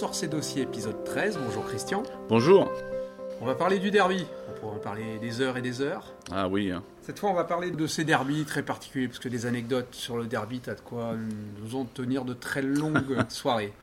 sort ses dossiers, épisode 13. Bonjour Christian. Bonjour. On va parler du derby. On pourra en parler des heures et des heures. Ah oui, hein. Cette fois, on va parler de ces derbys très particuliers, parce que des anecdotes sur le derby, t'as de quoi nous en tenir de très longues soirées.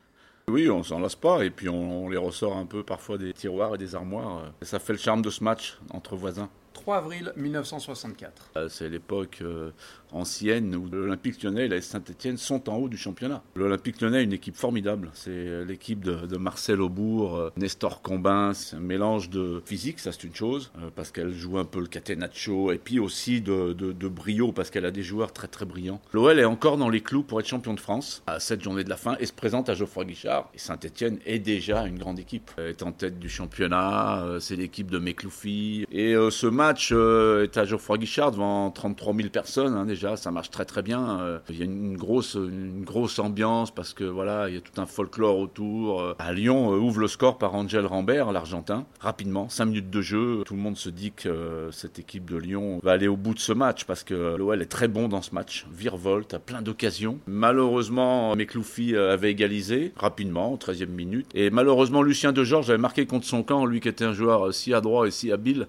oui, on s'en lasse pas et puis on, on les ressort un peu parfois des tiroirs et des armoires. Ça fait le charme de ce match entre voisins. 3 avril 1964. Euh, C'est l'époque euh, ancienne où l'Olympique lyonnais et la Saint-Etienne sont en haut du championnat. L'Olympique lyonnais est une équipe formidable. C'est euh, l'équipe de, Marcel Aubourg, Nestor Combin. C'est un mélange de physique, ça c'est une chose, parce qu'elle joue un peu le catenaccio, et puis aussi de, de, de brio, parce qu'elle a des joueurs très très brillants. L'OL est encore dans les clous pour être champion de France à cette journée de la fin et se présente à Geoffroy Guichard. Et Saint-Etienne est déjà une grande équipe. Elle est en tête du championnat, c'est l'équipe de Mekloufi. Et ce match euh, est à Geoffroy Guichard devant 33 000 personnes. hein, déjà, ça marche très très bien. Euh, Il y a une grosse, une grosse ambiance parce que voilà, il y a tout un folklore autour. Euh, À Lyon, euh, ouvre le score par Angel Rambert, l'Argentin, rapidement, 5 minutes de jeu. Tout le monde se dit que cette équipe de Lyon va aller au bout de ce match parce que l'OL est très bon dans ce match. Virevolte, a plein d'occasions. Malheureusement, Mekloufi avait égalisé rapidement, au 13e minute. Et malheureusement, Lucien De Georges avait marqué contre son camp, lui qui était un joueur si adroit et si habile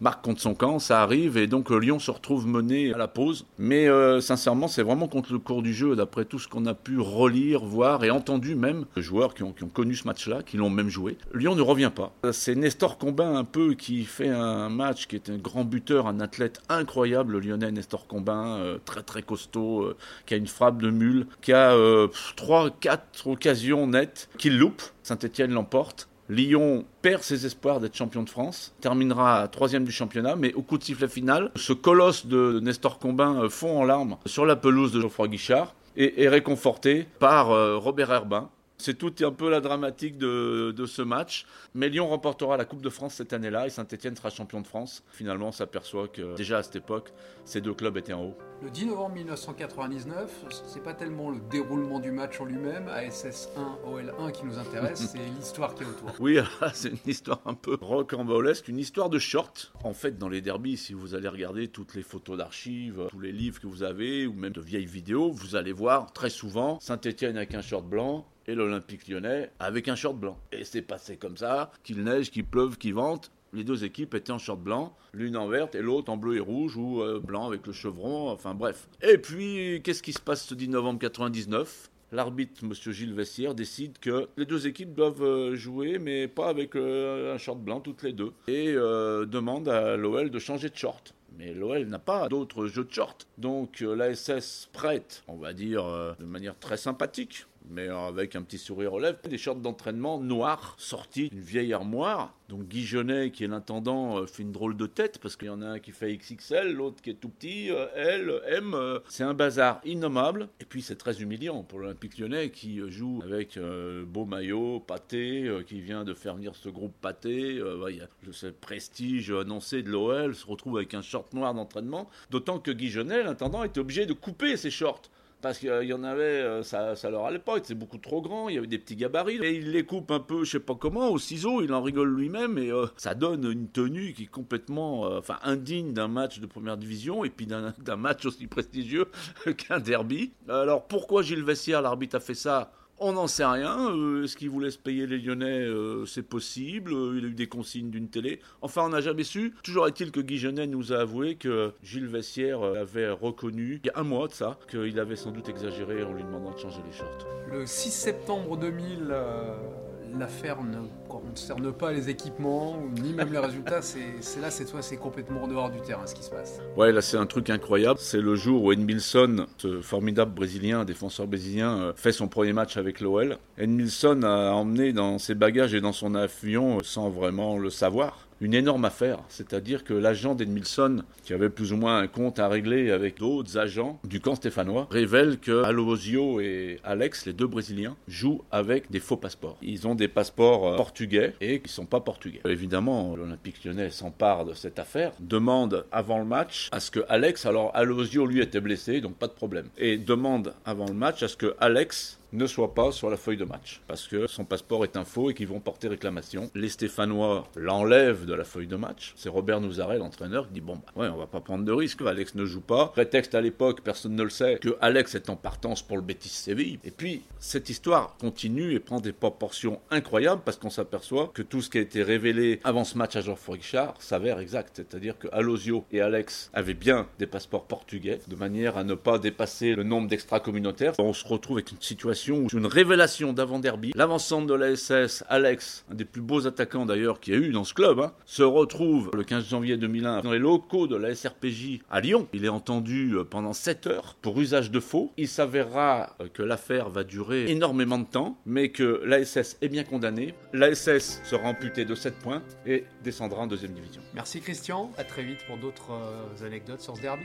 marque contre son camp, ça arrive et donc euh, Lyon se retrouve mené à la pause. Mais euh, sincèrement, c'est vraiment contre le cours du jeu, d'après tout ce qu'on a pu relire, voir et entendu même, les joueurs qui ont, qui connu ce match-là, qui l'ont même joué. Lyon ne revient pas. C'est Nestor Combin un peu qui fait un match, qui est un grand buteur, un athlète incroyable, le lyonnais Nestor Combin, euh, très très costaud, qui a une frappe de mule, qui a euh, 3-4 occasions nettes, qu'il loupe. Saint-Etienne l'emporte. Lyon perd ses espoirs d'être champion de France, terminera troisième du championnat, mais au coup de sifflet final, ce colosse de Nestor Combin euh, fond en larmes sur la pelouse de Geoffroy Guichard et est réconforté par euh, Robert Herbin. C'est tout un peu la dramatique de, de ce match. Mais Lyon remportera la Coupe de France cette année-là et Saint-Etienne sera champion de France. Finalement, on s'aperçoit que déjà à cette époque, ces deux clubs étaient en haut. Le 10 novembre 1999, c'est pas tellement le déroulement du match en lui-même, ASS 1, OL 1 qui nous intéresse, c'est l'histoire qui est autour. Oui, c'est une histoire un peu rocambolesque, une histoire de short. En fait, dans les derbies, si vous allez regarder toutes les photos d'archives, tous les livres que vous avez, ou même de vieilles vidéos, vous allez voir très souvent Saint-Etienne avec un short blanc et l'Olympique lyonnais avec un short blanc. Et c'est passé comme ça, qu'il neige, qu'il pleuve, qu'il vente. Les deux équipes étaient en short blanc, l'une en verte et l'autre en bleu et rouge ou euh, blanc avec le chevron, enfin bref. Et puis, qu'est-ce qui se passe ce 10 novembre 99 L'arbitre, M. Gilles Vessière, décide que les deux équipes doivent euh, jouer, mais pas avec euh, un short blanc toutes les deux. Et demande à l'OL de changer de short. Mais l'OL n'a pas d'autres jeux de short. Donc l'ASS prête, on va dire de manière très sympathique, mais avec un petit sourire aux lèvres, des shorts d'entraînement noirs sortis d'une vieille armoire. Donc Guy Genet, qui est l'intendant, euh, fait une drôle de tête parce qu'il y en a un qui fait XXL, l'autre qui est tout petit, euh, L, M. euh, C'est un bazar innommable. Et puis c'est très humiliant pour l'Olympique lyonnais qui joue avec beau maillot, pâté, qui vient de faire venir ce groupe pâté. Il y a ce prestige annoncé de l'OL, se retrouve avec un short noir d'entraînement. D'autant que Guy Genet, l'intendant, était obligé de couper ses shorts. Parce qu'il y en avait, euh, ça, leur allait pas, c'était beaucoup trop grand, il y avait des petits gabarits, et il les coupe un peu, je sais pas comment, au ciseau, il en rigole lui-même, et euh, ça donne une tenue qui est complètement, euh, indigne d'un match de première division, et puis d'un match aussi prestigieux qu'un derby. Alors pourquoi Gilles Vessière, l'arbitre, a fait ça on n'en sait rien. Euh, Est-ce qu'il vous laisse payer les Lyonnais Euh, C'est possible. Euh, il a eu des consignes d'une télé. Enfin, on n'a jamais su. Toujours est-il que Guy Genet nous a avoué que Gilles Vessière avait reconnu, il y a un mois de ça, qu'il avait sans doute exagéré en lui demandant de changer les shorts. Le 6 septembre 2000, euh, l'affaire ne concerne pas les équipements, ni même les résultats, c'est c'est là, cette fois, c'est complètement en dehors du terrain ce qui se passe. Ouais, là c'est un truc incroyable. C'est le jour où Edmilson, ce formidable brésilien, défenseur brésilien, euh, fait son premier match avec l'OL. Edmilson a emmené dans ses bagages et dans son avion, euh, sans vraiment le savoir, une énorme affaire. C'est-à-dire que l'agent d'Edmilson, qui avait plus ou moins un compte à régler avec d'autres agents du camp stéphanois, révèle que Aloisio et Alex, les deux Brésiliens, jouent avec des faux passeports. Ils ont des passeports euh, portugais et qui ne sont pas portugais. Évidemment, l'Olympique lyonnais s'empare de cette affaire, demande avant le match à ce que Alex, alors Aloisio lui était blessé, donc pas de problème, et demande avant le match à ce que Alex ne soit pas sur la feuille de match parce que son passeport est un faux et qu'ils vont porter réclamation. Les Stéphanois l'enlèvent de la feuille de match. C'est Robert Nouzaret, l'entraîneur, qui dit bon, bah, ouais, on va pas prendre de risque. Alex ne joue pas. Prétexte à l'époque, personne ne le sait, que Alex est en partance pour le Betis Séville. Et puis cette histoire continue et prend des proportions incroyables parce qu'on s'aperçoit que tout ce qui a été révélé avant ce match à Geoffroy Richard s'avère exact. C'est-à-dire que Alosio et Alex avaient bien des passeports portugais de manière à ne pas dépasser le nombre d'extra-communautaires. On se retrouve avec une situation une révélation d'avant-derby. L'avancante de la SS, Alex, un des plus beaux attaquants d'ailleurs qu'il y a eu dans ce club, hein, se retrouve le 15 janvier 2001 dans les locaux de la SRPJ à Lyon. Il est entendu euh, pendant 7 heures pour usage de faux. Il s'avérera euh, que l'affaire va durer énormément de temps, mais que l'ASS est bien condamnée. L'ASS sera amputée de 7 points et descendra en deuxième division. Merci Christian, à très vite pour d'autres euh, anecdotes sur ce derby.